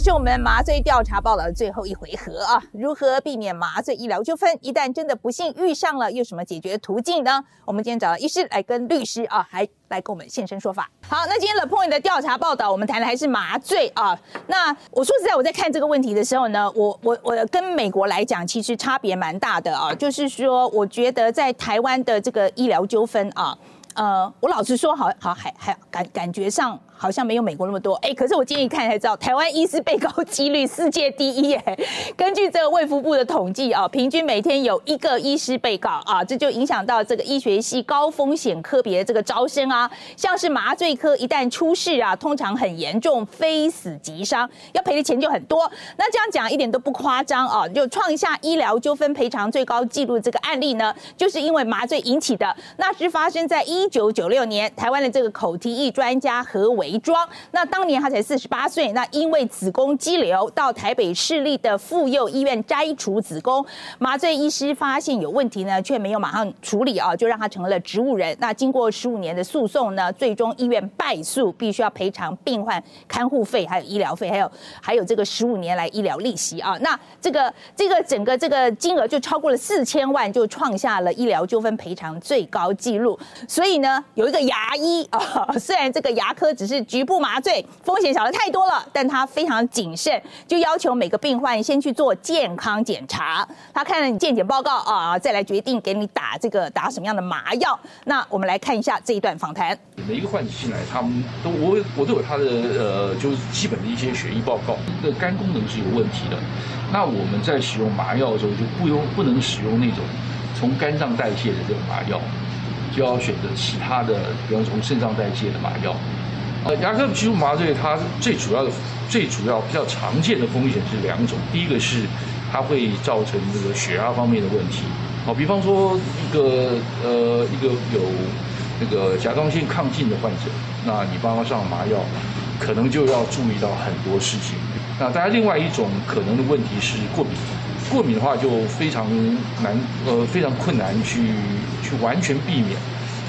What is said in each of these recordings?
是我们麻醉调查报道的最后一回合啊！如何避免麻醉医疗纠纷？一旦真的不幸遇上了，有什么解决途径呢？我们今天找到医师来跟律师啊，还来跟我们现身说法。好，那今天的 Point 的调查报道，我们谈的还是麻醉啊。那我说实在，我在看这个问题的时候呢，我我我跟美国来讲，其实差别蛮大的啊。就是说，我觉得在台湾的这个医疗纠纷啊，呃，我老实说，好好还还感感觉上。好像没有美国那么多，哎，可是我今天一看才知道，台湾医师被告几率世界第一，哎，根据这个卫福部的统计啊，平均每天有一个医师被告啊，这就影响到这个医学系高风险科别的这个招生啊，像是麻醉科一旦出事啊，通常很严重，非死即伤，要赔的钱就很多。那这样讲一点都不夸张啊，就创下医疗纠纷赔偿最高纪录这个案例呢，就是因为麻醉引起的，那是发生在一九九六年，台湾的这个口蹄疫专家何伟。遗装，那当年他才四十八岁，那因为子宫肌瘤到台北市立的妇幼医院摘除子宫，麻醉医师发现有问题呢，却没有马上处理啊，就让他成了植物人。那经过十五年的诉讼呢，最终医院败诉，必须要赔偿病患看护费、还有医疗费，还有还有这个十五年来医疗利息啊。那这个这个整个这个金额就超过了四千万，就创下了医疗纠纷赔偿最高纪录。所以呢，有一个牙医 啊，虽然这个牙科只是局部麻醉风险小的太多了，但他非常谨慎，就要求每个病患先去做健康检查。他看了你健检报告啊，再来决定给你打这个打什么样的麻药。那我们来看一下这一段访谈。每一个患者进来，他们都我我都有他的呃，就是基本的一些血液报告，的肝功能是有问题的。那我们在使用麻药的时候，就不用不能使用那种从肝脏代谢的这种麻药，就要选择其他的，比方从肾脏代谢的麻药。呃，牙科局部麻醉它最主要的、最主要比较常见的风险是两种。第一个是它会造成这个血压方面的问题。好，比方说一个呃一个有那个甲状腺亢进的患者，那你帮他上麻药，可能就要注意到很多事情。那当然，另外一种可能的问题是过敏。过敏的话就非常难，呃，非常困难去去完全避免。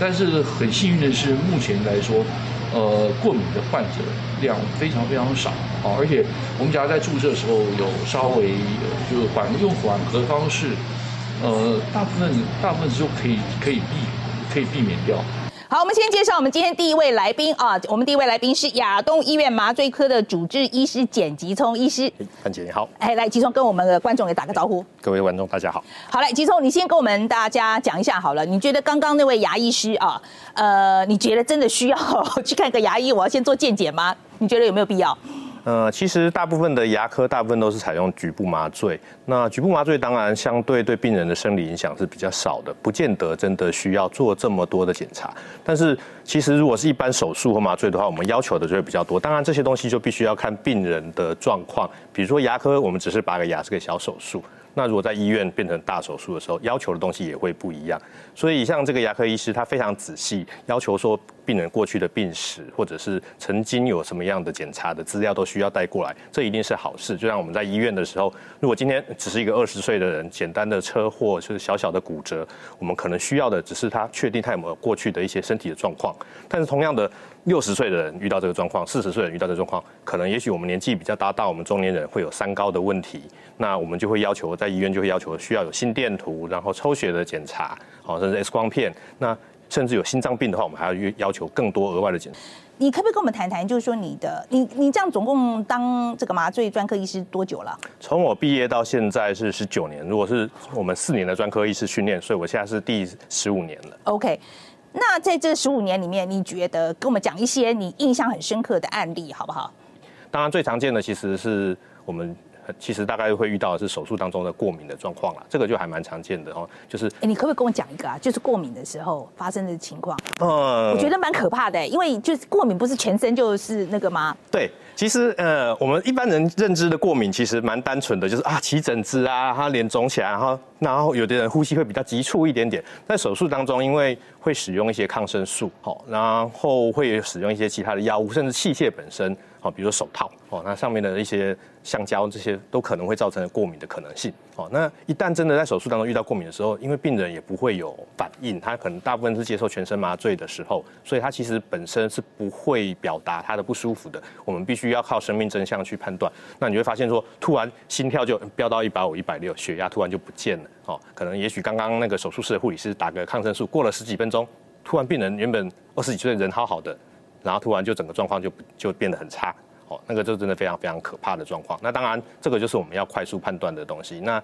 但是很幸运的是，目前来说。呃，过敏的患者量非常非常少，啊，而且我们只要在注射的时候有稍微就是缓用缓和方式，呃，大部分大部分就可以可以避可以避免掉。好，我们先介绍我们今天第一位来宾啊，我们第一位来宾是亚东医院麻醉科的主治医师简吉聪医师。范姐你好，哎，来吉聪跟我们的观众也打个招呼。各位观众大家好。好，来吉聪，你先跟我们大家讲一下好了，你觉得刚刚那位牙医师啊，呃，你觉得真的需要 去看个牙医，我要先做健检吗？你觉得有没有必要？呃，其实大部分的牙科大部分都是采用局部麻醉。那局部麻醉当然相对对病人的生理影响是比较少的，不见得真的需要做这么多的检查。但是其实如果是一般手术或麻醉的话，我们要求的就会比较多。当然这些东西就必须要看病人的状况。比如说牙科，我们只是拔个牙是个小手术。那如果在医院变成大手术的时候，要求的东西也会不一样。所以像这个牙科医师，他非常仔细，要求说病人过去的病史，或者是曾经有什么样的检查的资料，都需要带过来。这一定是好事。就像我们在医院的时候，如果今天只是一个二十岁的人，简单的车祸，就是小小的骨折，我们可能需要的只是他确定他有没有过去的一些身体的状况。但是同样的，六十岁的人遇到这个状况，四十岁人遇到这个状况，可能也许我们年纪比较大，到我们中年人会有三高的问题。那我们就会要求在医院就会要求需要有心电图，然后抽血的检查，好甚至 X 光片。那甚至有心脏病的话，我们还要要求更多额外的检查。你可不可以跟我们谈谈，就是说你的你你这样总共当这个麻醉专科医师多久了？从我毕业到现在是十九年。如果是我们四年的专科医师训练，所以我现在是第十五年了。OK，那在这十五年里面，你觉得跟我们讲一些你印象很深刻的案例好不好？当然最常见的其实是我们。其实大概会遇到的是手术当中的过敏的状况啦，这个就还蛮常见的哦。就是，哎，你可不可以跟我讲一个啊？就是过敏的时候发生的情况。嗯，我觉得蛮可怕的，因为就是过敏不是全身就是那个吗？对，其实呃，我们一般人认知的过敏其实蛮单纯的，就是啊起疹子啊，他脸肿起来，然后然后有的人呼吸会比较急促一点点。在手术当中，因为会使用一些抗生素，好，然后会使用一些其他的药物，甚至器械本身，好，比如说手套。哦，那上面的一些橡胶这些都可能会造成过敏的可能性。哦，那一旦真的在手术当中遇到过敏的时候，因为病人也不会有反应，他可能大部分是接受全身麻醉的时候，所以他其实本身是不会表达他的不舒服的。我们必须要靠生命真相去判断。那你会发现说，突然心跳就飙到一百五、一百六，血压突然就不见了。哦，可能也许刚刚那个手术室的护理师打个抗生素，过了十几分钟，突然病人原本二十几岁人好好的，然后突然就整个状况就就变得很差。哦，那个就真的非常非常可怕的状况。那当然，这个就是我们要快速判断的东西。那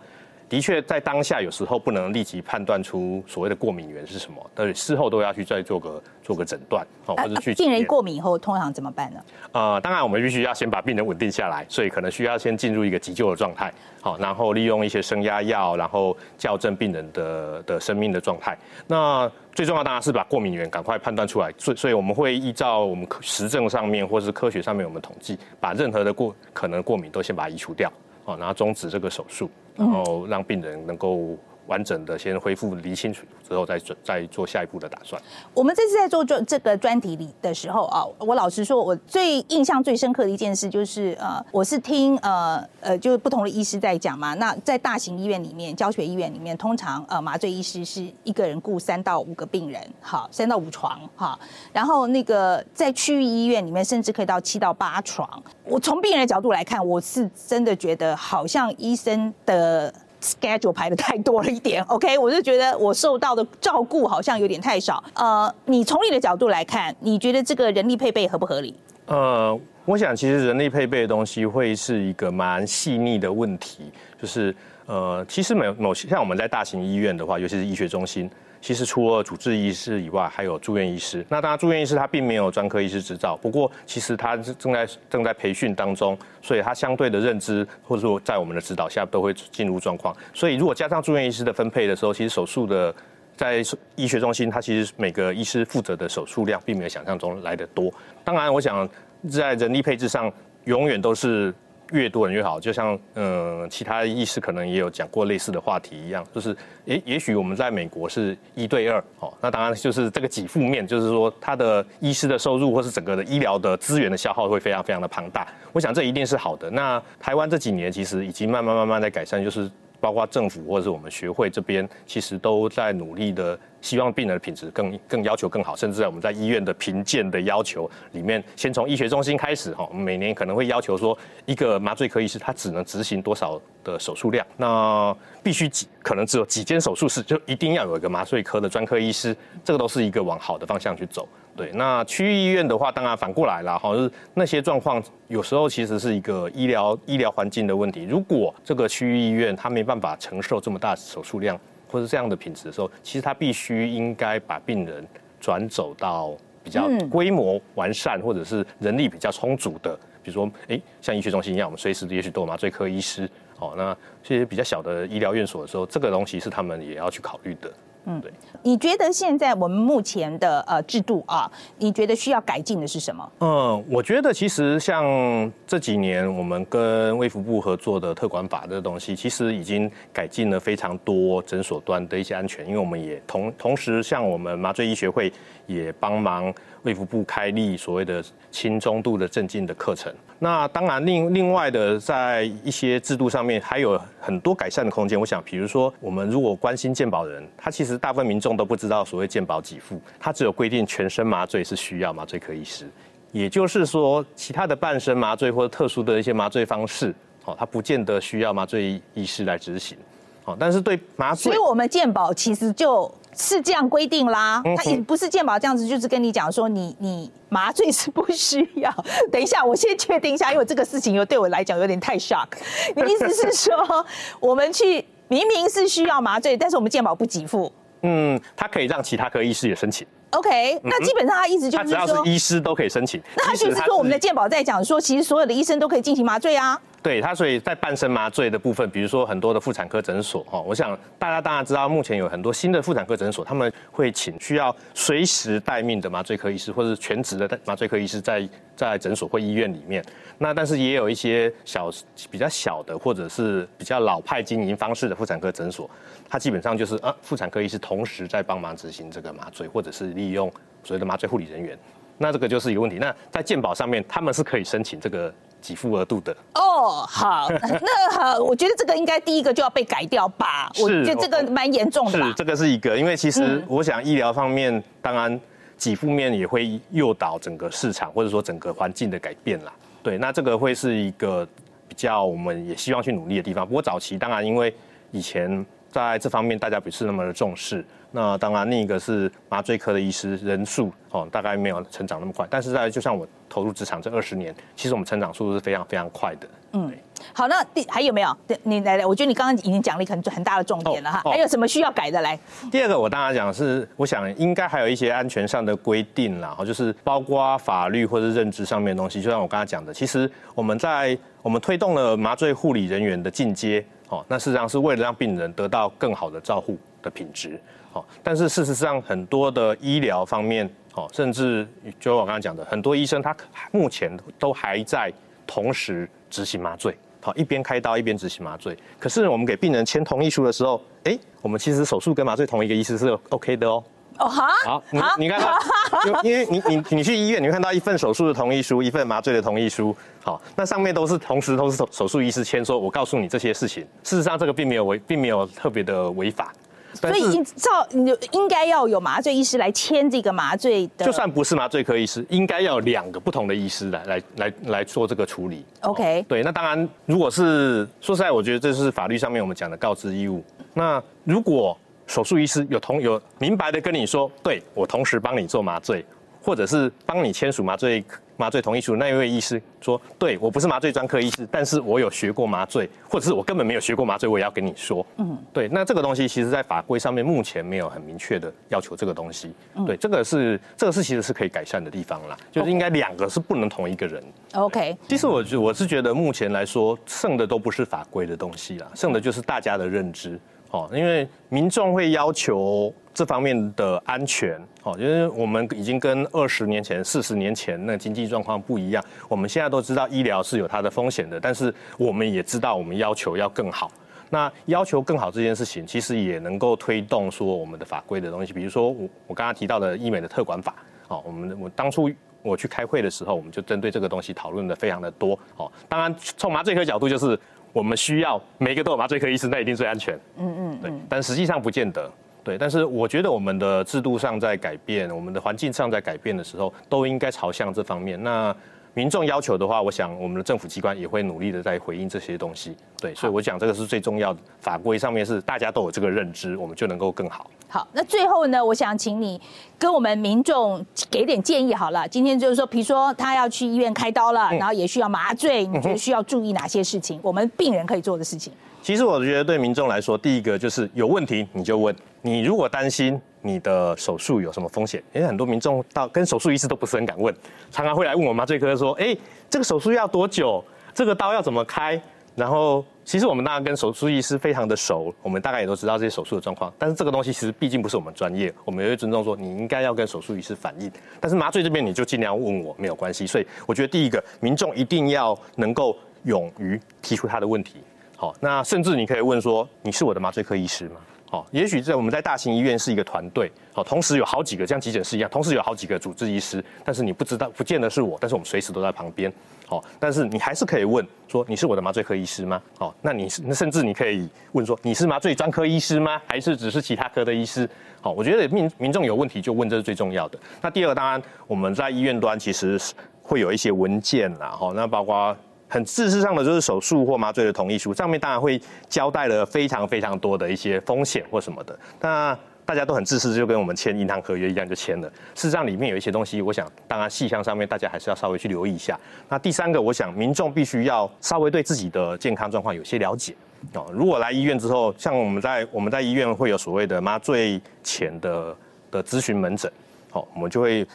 的确在当下有时候不能立即判断出所谓的过敏源是什么，但是事后都要去再做个做个诊断，哦，或者去。病人过敏以后通常怎么办呢？呃，当然我们必须要先把病人稳定下来，所以可能需要先进入一个急救的状态，好，然后利用一些升压药，然后校正病人的的生命的状态。那最重要当然是把过敏源赶快判断出来，所所以我们会依照我们实证上面或是科学上面我们统计，把任何的过可能过敏都先把它移除掉。哦，然后终止这个手术，然后让病人能够。完整的先恢复理清楚之后，再准再做下一步的打算。我们这次在做专这个专题里的时候啊，我老实说，我最印象最深刻的一件事就是，呃，我是听呃呃，就是不同的医师在讲嘛。那在大型医院里面，教学医院里面，通常呃麻醉医师是一个人雇三到五个病人，好，三到五床哈。然后那个在区域医院里面，甚至可以到七到八床。我从病人的角度来看，我是真的觉得好像医生的。Schedule 排的太多了一点，OK，我就觉得我受到的照顾好像有点太少。呃，你从你的角度来看，你觉得这个人力配备合不合理？呃，我想其实人力配备的东西会是一个蛮细腻的问题，就是呃，其实某某些像我们在大型医院的话，尤其是医学中心。其实除了主治医师以外，还有住院医师。那当然，住院医师他并没有专科医师执照，不过其实他是正在正在培训当中，所以他相对的认知或者说在我们的指导下都会进入状况。所以如果加上住院医师的分配的时候，其实手术的在医学中心，他其实每个医师负责的手术量并没有想象中来的多。当然，我想在人力配置上，永远都是。越多人越好，就像嗯，其他医师可能也有讲过类似的话题一样，就是也也许我们在美国是一对二，哦，那当然就是这个几负面，就是说他的医师的收入或是整个的医疗的资源的消耗会非常非常的庞大。我想这一定是好的。那台湾这几年其实已经慢慢慢慢在改善，就是包括政府或者是我们学会这边，其实都在努力的。希望病人的品质更更要求更好，甚至在我们在医院的评鉴的要求里面，先从医学中心开始哈，每年可能会要求说，一个麻醉科医师他只能执行多少的手术量，那必须几可能只有几间手术室，就一定要有一个麻醉科的专科医师，这个都是一个往好的方向去走。对，那区域医院的话，当然反过来了哈，就是那些状况有时候其实是一个医疗医疗环境的问题，如果这个区域医院它没办法承受这么大手术量。或者这样的品质的时候，其实它必须应该把病人转走到比较规模完善或者是人力比较充足的，比如说，哎，像医学中心一样，我们随时也许都有麻醉科医师，哦，那这些比较小的医疗院所的时候，这个东西是他们也要去考虑的。嗯，对。你觉得现在我们目前的呃制度啊，你觉得需要改进的是什么？嗯，我觉得其实像这几年我们跟卫福部合作的特管法这东西，其实已经改进了非常多诊所端的一些安全，因为我们也同同时像我们麻醉医学会也帮忙卫福部开立所谓的轻中度的镇静的课程。那当然，另另外的，在一些制度上面还有很多改善的空间。我想，比如说，我们如果关心健保人，他其实大部分民众都不知道所谓健保给付，他只有规定全身麻醉是需要麻醉科医师，也就是说，其他的半身麻醉或者特殊的一些麻醉方式，哦，他不见得需要麻醉医师来执行，哦，但是对麻醉，所以我们健保其实就。是这样规定啦，他也不是健保这样子，就是跟你讲说你你麻醉是不需要。等一下，我先确定一下，因为这个事情又对我来讲有点太 shock。你意思是说，我们去明明是需要麻醉，但是我们健保不给付？嗯，他可以让其他科医师也申请。OK，那基本上他意思就是说，只要是医师都可以申请。那他就是说，我们的健保在讲说，其实所有的医生都可以进行麻醉啊。对他，所以在半身麻醉的部分，比如说很多的妇产科诊所哈，我想大家当然知道，目前有很多新的妇产科诊所，他们会请需要随时待命的麻醉科医师，或者是全职的麻醉科医师在在诊所或医院里面。那但是也有一些小比较小的，或者是比较老派经营方式的妇产科诊所，它基本上就是啊，妇产科医师同时在帮忙执行这个麻醉，或者是利用所谓的麻醉护理人员。那这个就是一个问题。那在健保上面，他们是可以申请这个。给付额度的。哦，好，那好，我觉得这个应该第一个就要被改掉吧？我是觉得这个蛮严重的吧是，？这个是一个，因为其实嗯我想医疗方面，当然给付面也会诱导整个市场或者说整个环境的改变啦。对，那这个会是一个比较我们也希望去努力的地方。不过早期当然因为以前在这方面大家不是那么的重视，那当然另一个是麻醉科的医师人数哦，大概没有成长那么快。但是在就像我投入职场这二十年，其实我们成长速度是非常非常快的。嗯好，那第还有没有？对你来来，我觉得你刚刚已经讲了一个很很大的重点了哈。哦哦还有什么需要改的？来，第二个，我当然讲是，我想应该还有一些安全上的规定啦，哦就是包括法律或者认知上面的东西。就像我刚才讲的，其实我们在我们推动了麻醉护理人员的进阶，哦，那事实上是为了让病人得到更好的照护的品质，哦，但是事实上很多的医疗方面，哦，甚至就我刚刚讲的，很多医生他目前都还在同时执行麻醉。好，一边开刀一边执行麻醉。可是我们给病人签同意书的时候，哎，我们其实手术跟麻醉同一个医师是 OK 的哦。哦哈，好，你你看到，因因为你你你去医院，你会看到一份手术的同意书，一份麻醉的同意书。好，那上面都是同时都是手手术医师签说，我告诉你这些事情。事实上，这个并没有违，并没有特别的违法。所以应照你就应该要有麻醉医师来签这个麻醉的。就算不是麻醉科医师，应该要有两个不同的医师来来来来做这个处理。OK 对，那当然，如果是说实在，我觉得这是法律上面我们讲的告知义务。那如果手术医师有同有明白的跟你说，对我同时帮你做麻醉，或者是帮你签署麻醉麻醉同意书那一位医师说，对我不是麻醉专科医师，但是我有学过麻醉，或者是我根本没有学过麻醉，我也要跟你说。嗯，对，那这个东西其实在法规上面目前没有很明确的要求这个东西。对，这个是这个是其实是可以改善的地方啦，就是应该两个是不能同一个人。OK，其实我觉我是觉得目前来说，剩的都不是法规的东西啦，剩的就是大家的认知哦。因为民众会要求这方面的安全哦，因为我们已经跟二十年前、四十年前那经济状况不一样。我们现在都知道医疗是有它的风险的，但是我们也知道我们要求要更好。那要求更好这件事情，其实也能够推动说我们的法规的东西，比如说我我刚刚提到的医美的特管法，哦，我们我当初我去开会的时候，我们就针对这个东西讨论的非常的多，哦，当然从麻醉科角度就是我们需要每个都有麻醉科医师，那一定最安全，嗯嗯，对，但实际上不见得。对，但是我觉得我们的制度上在改变，我们的环境上在改变的时候，都应该朝向这方面。那民众要求的话，我想我们的政府机关也会努力的在回应这些东西。对，所以我讲这个是最重要的，法规上面是大家都有这个认知，我们就能够更好。好，那最后呢，我想请你跟我们民众给点建议好了。今天就是说，比如说他要去医院开刀了，然后也需要麻醉，你觉得需要注意哪些事情？我们病人可以做的事情。其实我觉得对民众来说，第一个就是有问题你就问。你如果担心你的手术有什么风险，因为很多民众到跟手术医师都不是很敢问，常常会来问我麻醉科说：“哎，这个手术要多久？这个刀要怎么开？”然后其实我们当然跟手术医师非常的熟，我们大概也都知道这些手术的状况。但是这个东西其实毕竟不是我们专业，我们也会尊重说你应该要跟手术医师反映。但是麻醉这边你就尽量问我没有关系。所以我觉得第一个，民众一定要能够勇于提出他的问题。好，那甚至你可以问说，你是我的麻醉科医师吗？好，也许在我们在大型医院是一个团队，好，同时有好几个像急诊室一样，同时有好几个主治医师，但是你不知道，不见得是我，但是我们随时都在旁边，好，但是你还是可以问说，你是我的麻醉科医师吗？好，那你是，那甚至你可以问说，你是麻醉专科医师吗？还是只是其他科的医师？好，我觉得民民众有问题就问，这是最重要的。那第二个，当然我们在医院端其实是会有一些文件啦，哈，那包括。很事实上的就是手术或麻醉的同意书，上面当然会交代了非常非常多的一些风险或什么的。那大家都很自私，就跟我们签银行合约一样就签了。事实上里面有一些东西，我想当然细项上面大家还是要稍微去留意一下。那第三个，我想民众必须要稍微对自己的健康状况有些了解哦。如果来医院之后，像我们在我们在医院会有所谓的麻醉前的的咨询门诊，好，我们就会。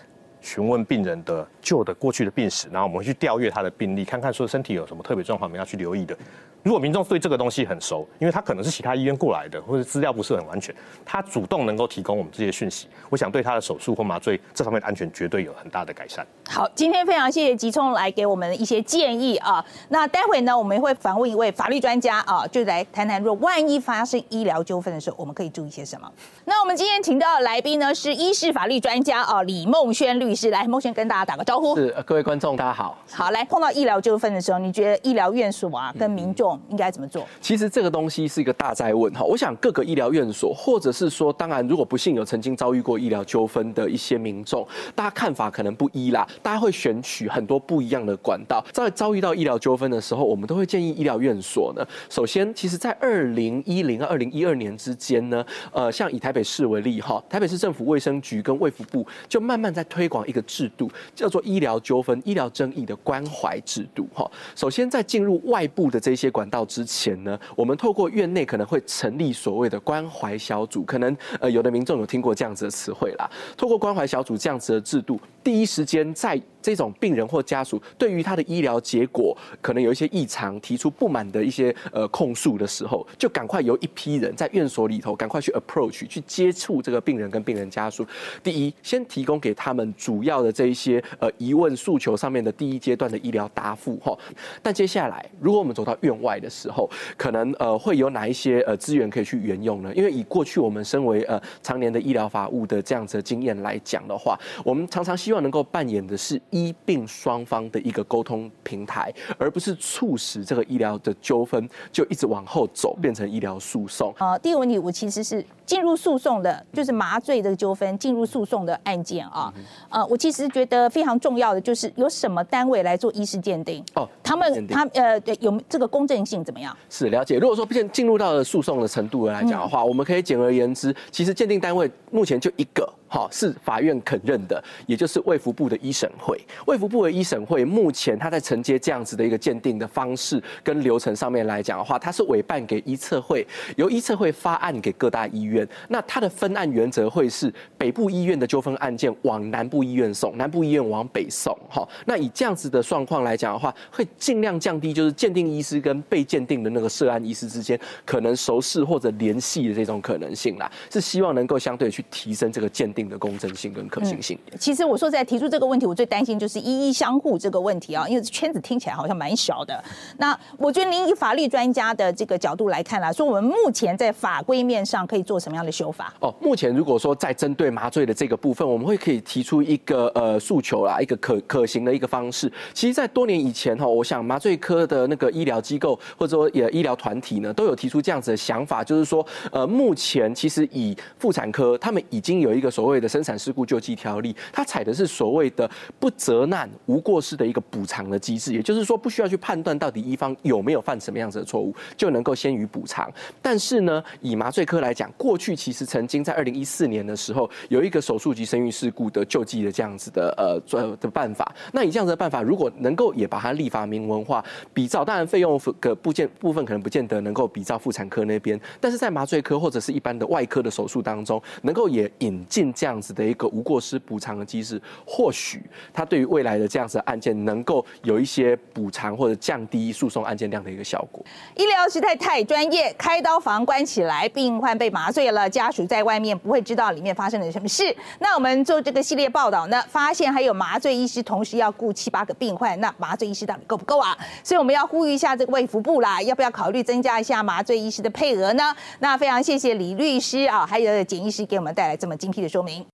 询问病人的旧的过去的病史，然后我们去调阅他的病历，看看说身体有什么特别状况，我们要去留意的。如果民众对这个东西很熟，因为他可能是其他医院过来的，或者资料不是很完全，他主动能够提供我们这些讯息，我想对他的手术或麻醉这方面的安全绝对有很大的改善。好，今天非常谢谢吉聪来给我们一些建议啊。那待会呢，我们会访问一位法律专家啊，就来谈谈，若万一发生医疗纠纷的时候，我们可以注意些什么。那我们今天请到的来宾呢是医事法律专家啊李梦轩律师，来，梦轩跟大家打个招。招呼。是各位观众，大家好。好，来碰到医疗纠纷的时候，你觉得医疗院所啊跟民众应该怎么做？其实这个东西是一个大灾问哈。我想各个医疗院所，或者是说，当然如果不幸有曾经遭遇过医疗纠纷的一些民众，大家看法可能不一啦。大家会选取很多不一样的管道，在遭遇到医疗纠纷的时候，我们都会建议医疗院所呢。首先，其实在二零一零、二零一二年之间呢，呃，像以台北市为例哈，台北市政府卫生局跟卫福部就慢慢在推广一个制度，叫做医疗纠纷、医疗争议的关怀制度哈。首先，在进入外部的这些管道之前呢，我们透过院内可能会成立所谓的关怀小组，可能呃有的民众有听过这样子的词汇啦。透过关怀小组这样子的制度，第一时间在这种病人或家属对于他的医疗结果可能有一些异常，提出不满的一些呃控诉的时候，就赶快由一批人在院所里头赶快去 approach 去接触这个病人跟病人家属。第一，先提供给他们主要的这一些呃疑问诉求上面的第一阶段的医疗答复哈。但接下来，如果我们走到院外的时候，可能呃会有哪一些呃资源可以去援用呢？因为以过去我们身为呃常年的医疗法务的这样子的经验来讲的话，我们常常希望能够扮演的是医病双方的一个沟通平台，而不是促使这个医疗的纠纷就一直往后走，变成医疗诉讼。好，第一个问题，我其实是进入诉讼的，就是麻醉这个纠纷进入诉讼的案件啊。呃，我其实觉得非常重要的就是有什么单位来做医师鉴定哦他们他呃对有这个公正性怎么样？是了解。如果说进进入到了诉讼的程度来讲的话，我们可以简而言之，其实鉴定单位目前就一个，好是法院肯认的，也就是卫福部的医审会。卫福部的医审会目前他在承接这样子的一个鉴定的方式跟流程上面来讲的话，他是委办给医测会，由医测会发案给各大医院。那它的分案原则会是北部医院的纠纷案件往南部医院送，南部医院往北送。好，那以这样子的状况来讲的话，会尽量降低就是鉴定医师跟被鉴定的那个涉案医师之间可能熟识或者联系的这种可能性啦，是希望能够相对去提升这个鉴定的公正性跟可行性。其实我说在提出这个问题，我最担心就是一一相互这个问题啊，因为圈子听起来好像蛮小的。那我觉得您以法律专家的这个角度来看啦，说我们目前在法规面上可以做什么样的修法？哦，目前如果说在针对麻醉的这个部分，我们会可以提出一个呃诉求啦，一个可可行的一个方式。其实，在多年以前哈，我想麻醉科的那个医疗机构或者说也医疗团体呢，都有提出这样子的想法，就是说，呃，目前其实以妇产科他们已经有一个所谓的生产事故救济条例，它采的是所谓的不责难无过失的一个补偿的机制，也就是说，不需要去判断到底一方有没有犯什么样子的错误，就能够先予补偿。但是呢，以麻醉科来讲，过过去其实曾经在二零一四年的时候，有一个手术及生育事故的救济的这样子的呃做的办法。那以这样子的办法，如果能够也把它立法明文化，比照当然费用的部件部分可能不见得能够比照妇产科那边，但是在麻醉科或者是一般的外科的手术当中，能够也引进这样子的一个无过失补偿的机制，或许它对于未来的这样子的案件能够有一些补偿或者降低诉讼案件量的一个效果。医疗实在太专业，开刀房关起来，病患被麻醉了，家属在外面不会知道里面发生了什么事。那我们做这个系列报道呢，发现还有麻醉医师同时要雇七八个病患，那麻醉医师到底够不够啊？所以我们要呼吁一下这个卫福部啦，要不要考虑增加一下麻醉医师的配额呢？那非常谢谢李律师啊，还有简医师给我们带来这么精辟的说明。